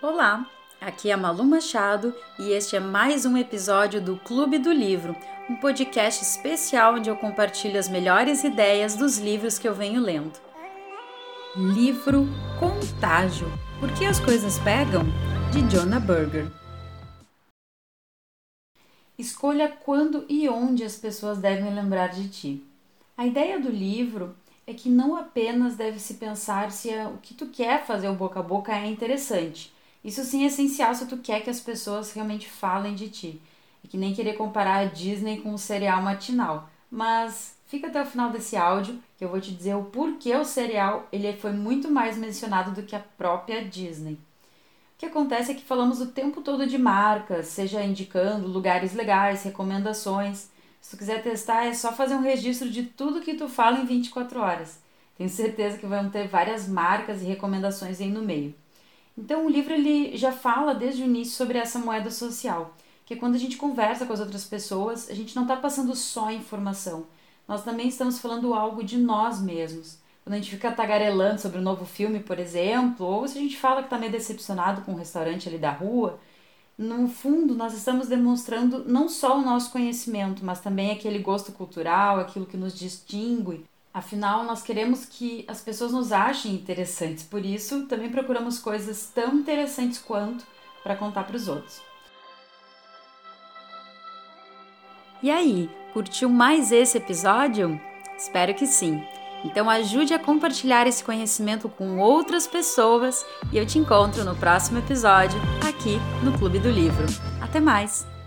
Olá, aqui é Malu Machado e este é mais um episódio do Clube do Livro, um podcast especial onde eu compartilho as melhores ideias dos livros que eu venho lendo. Livro Contágio Por que as coisas pegam? de Jonah Berger. Escolha quando e onde as pessoas devem lembrar de ti. A ideia do livro é que não apenas deve se pensar se é o que tu quer fazer o boca a boca é interessante, isso sim é essencial se tu quer que as pessoas realmente falem de ti. É que nem querer comparar a Disney com o serial matinal. Mas fica até o final desse áudio que eu vou te dizer o porquê o serial ele foi muito mais mencionado do que a própria Disney. O que acontece é que falamos o tempo todo de marcas, seja indicando lugares legais, recomendações. Se tu quiser testar, é só fazer um registro de tudo que tu fala em 24 horas. Tenho certeza que vão ter várias marcas e recomendações aí no meio. Então o livro ele já fala desde o início sobre essa moeda social, que quando a gente conversa com as outras pessoas, a gente não está passando só informação, nós também estamos falando algo de nós mesmos. Quando a gente fica tagarelando sobre o um novo filme, por exemplo, ou se a gente fala que está meio decepcionado com o um restaurante ali da rua, no fundo nós estamos demonstrando não só o nosso conhecimento, mas também aquele gosto cultural, aquilo que nos distingue Afinal, nós queremos que as pessoas nos achem interessantes, por isso também procuramos coisas tão interessantes quanto para contar para os outros. E aí, curtiu mais esse episódio? Espero que sim. Então ajude a compartilhar esse conhecimento com outras pessoas e eu te encontro no próximo episódio aqui no Clube do Livro. Até mais!